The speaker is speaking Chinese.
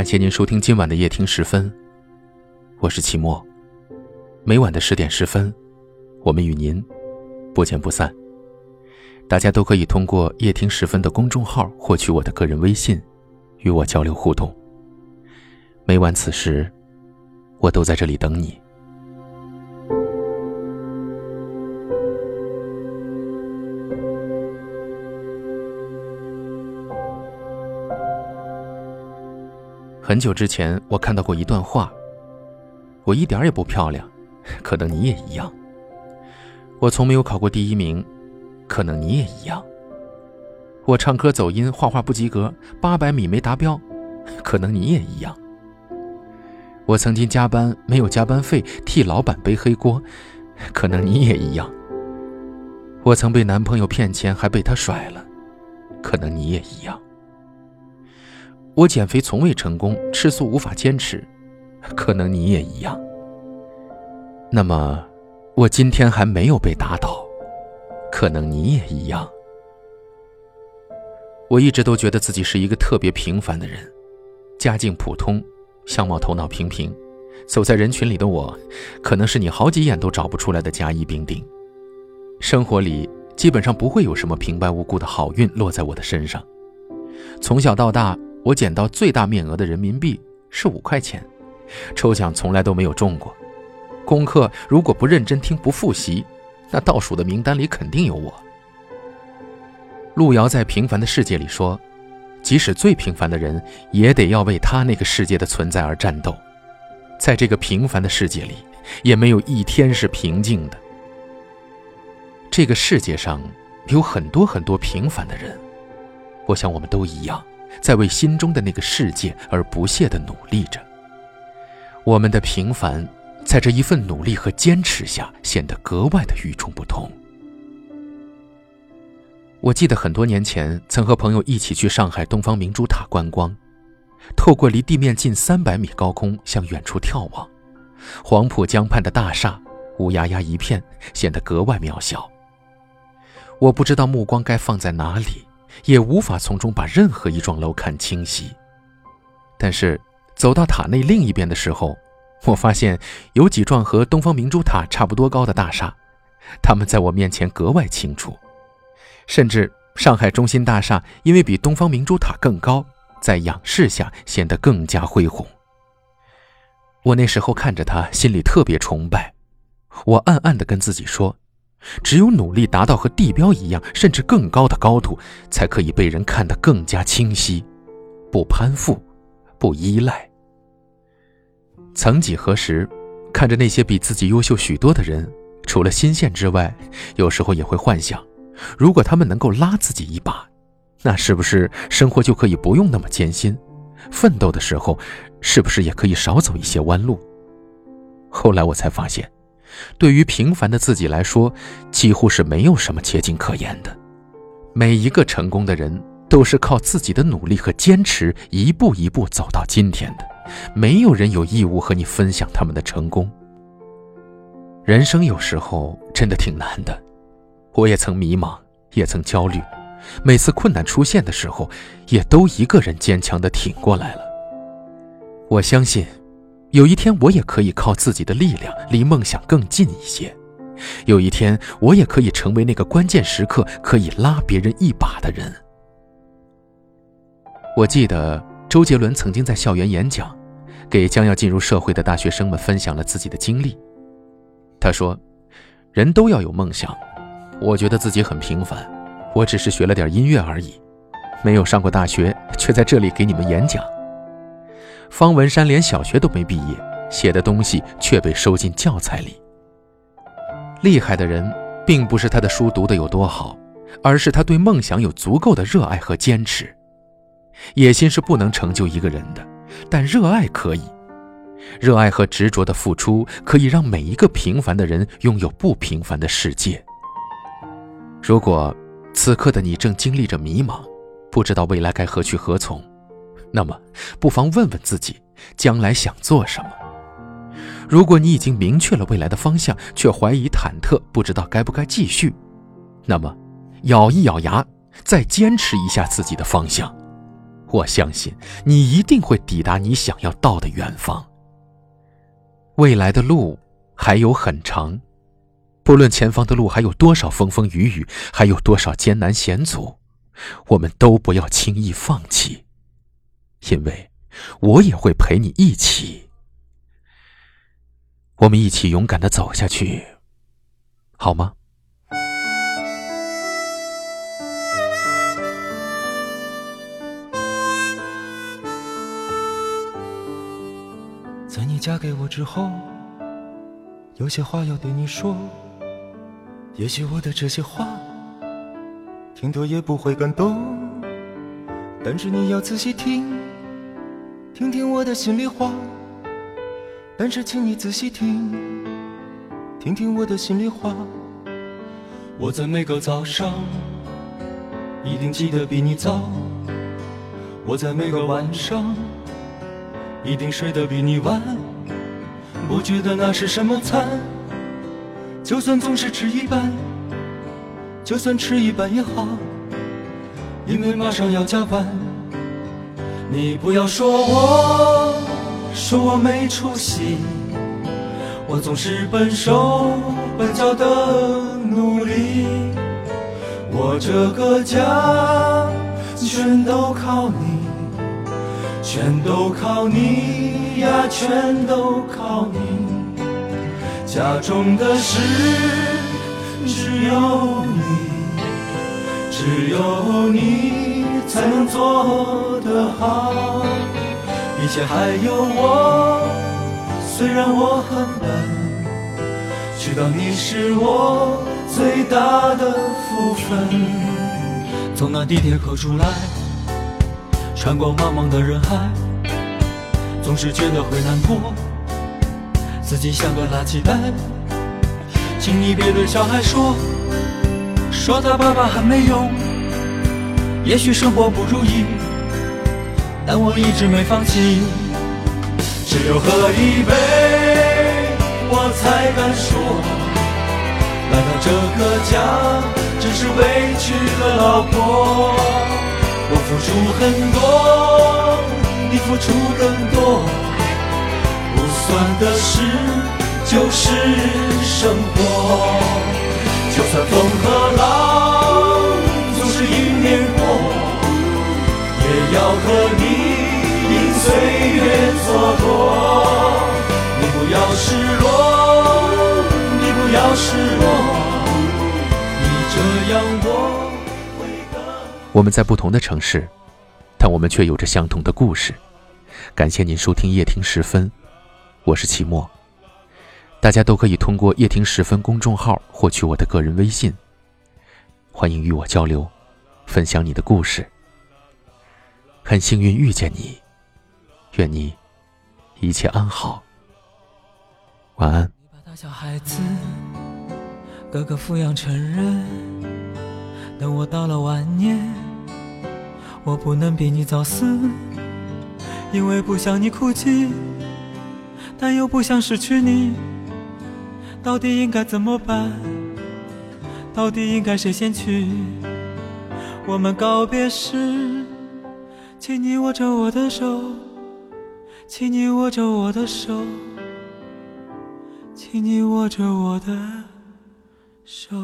感谢您收听今晚的夜听十分，我是齐墨。每晚的十点十分，我们与您不见不散。大家都可以通过夜听十分的公众号获取我的个人微信，与我交流互动。每晚此时，我都在这里等你。很久之前，我看到过一段话。我一点也不漂亮，可能你也一样。我从没有考过第一名，可能你也一样。我唱歌走音，画画不及格，八百米没达标，可能你也一样。我曾经加班没有加班费，替老板背黑锅，可能你也一样。我曾被男朋友骗钱，还被他甩了，可能你也一样。我减肥从未成功，吃素无法坚持，可能你也一样。那么，我今天还没有被打倒，可能你也一样。我一直都觉得自己是一个特别平凡的人，家境普通，相貌头脑平平，走在人群里的我，可能是你好几眼都找不出来的甲乙丙丁。生活里基本上不会有什么平白无故的好运落在我的身上，从小到大。我捡到最大面额的人民币是五块钱，抽奖从来都没有中过。功课如果不认真听不复习，那倒数的名单里肯定有我。路遥在《平凡的世界》里说：“即使最平凡的人，也得要为他那个世界的存在而战斗。在这个平凡的世界里，也没有一天是平静的。这个世界上有很多很多平凡的人，我想我们都一样。”在为心中的那个世界而不懈地努力着。我们的平凡，在这一份努力和坚持下，显得格外的与众不同。我记得很多年前，曾和朋友一起去上海东方明珠塔观光，透过离地面近三百米高空向远处眺望，黄浦江畔的大厦乌压压一片，显得格外渺小。我不知道目光该放在哪里。也无法从中把任何一幢楼看清晰，但是走到塔内另一边的时候，我发现有几幢和东方明珠塔差不多高的大厦，它们在我面前格外清楚，甚至上海中心大厦因为比东方明珠塔更高，在仰视下显得更加恢宏。我那时候看着它，心里特别崇拜，我暗暗地跟自己说。只有努力达到和地标一样，甚至更高的高度，才可以被人看得更加清晰，不攀附，不依赖。曾几何时，看着那些比自己优秀许多的人，除了新鲜之外，有时候也会幻想，如果他们能够拉自己一把，那是不是生活就可以不用那么艰辛？奋斗的时候，是不是也可以少走一些弯路？后来我才发现。对于平凡的自己来说，几乎是没有什么捷径可言的。每一个成功的人都是靠自己的努力和坚持，一步一步走到今天的。没有人有义务和你分享他们的成功。人生有时候真的挺难的，我也曾迷茫，也曾焦虑。每次困难出现的时候，也都一个人坚强地挺过来了。我相信。有一天，我也可以靠自己的力量离梦想更近一些。有一天，我也可以成为那个关键时刻可以拉别人一把的人。我记得周杰伦曾经在校园演讲，给将要进入社会的大学生们分享了自己的经历。他说：“人都要有梦想，我觉得自己很平凡，我只是学了点音乐而已，没有上过大学，却在这里给你们演讲。”方文山连小学都没毕业，写的东西却被收进教材里。厉害的人，并不是他的书读得有多好，而是他对梦想有足够的热爱和坚持。野心是不能成就一个人的，但热爱可以。热爱和执着的付出，可以让每一个平凡的人拥有不平凡的世界。如果此刻的你正经历着迷茫，不知道未来该何去何从。那么，不妨问问自己，将来想做什么？如果你已经明确了未来的方向，却怀疑忐忑，不知道该不该继续，那么，咬一咬牙，再坚持一下自己的方向。我相信你一定会抵达你想要到的远方。未来的路还有很长，不论前方的路还有多少风风雨雨，还有多少艰难险阻，我们都不要轻易放弃，因为我也会陪你一起。我们一起勇敢的走下去，好吗？在你嫁给我之后，有些话要对你说。也许我的这些话，听多也不会感动，但是你要仔细听，听听我的心里话。但是，请你仔细听，听听我的心里话。我在每个早上一定记得比你早。我在每个晚上一定睡得比你晚。不觉得那是什么惨，就算总是吃一半，就算吃一半也好，因为马上要加班。你不要说我。说我没出息，我总是笨手笨脚的努力。我这个家全都靠你，全都靠你呀，全都靠你。家中的事只有你，只有你才能做得好。一切还有我，虽然我很笨，知道你是我最大的福分。从那地铁口出来，穿过茫茫的人海，总是觉得会难过，自己像个垃圾袋。请你别对小孩说，说他爸爸很没用，也许生活不如意。但我一直没放弃，只有喝一杯，我才敢说，来到这个家，只是委屈了老婆。我付出很多，你付出更多，不算的事就是生活，算风和浪总是迎面过，也要和你。岁月蹉跎，你不要失落，你不要失落，你这样我会更。我们在不同的城市，但我们却有着相同的故事。感谢您收听夜听十分，我是齐墨。大家都可以通过夜听十分公众号获取我的个人微信，欢迎与我交流，分享你的故事。很幸运遇见你。愿你一切安好，晚安。你把大小孩子个个抚养成人，等我到了晚年，我不能比你早死，因为不想你哭泣，但又不想失去你，到底应该怎么办？到底应该谁先去？我们告别时，请你握着我的手。请你握着我的手，请你握着我的手。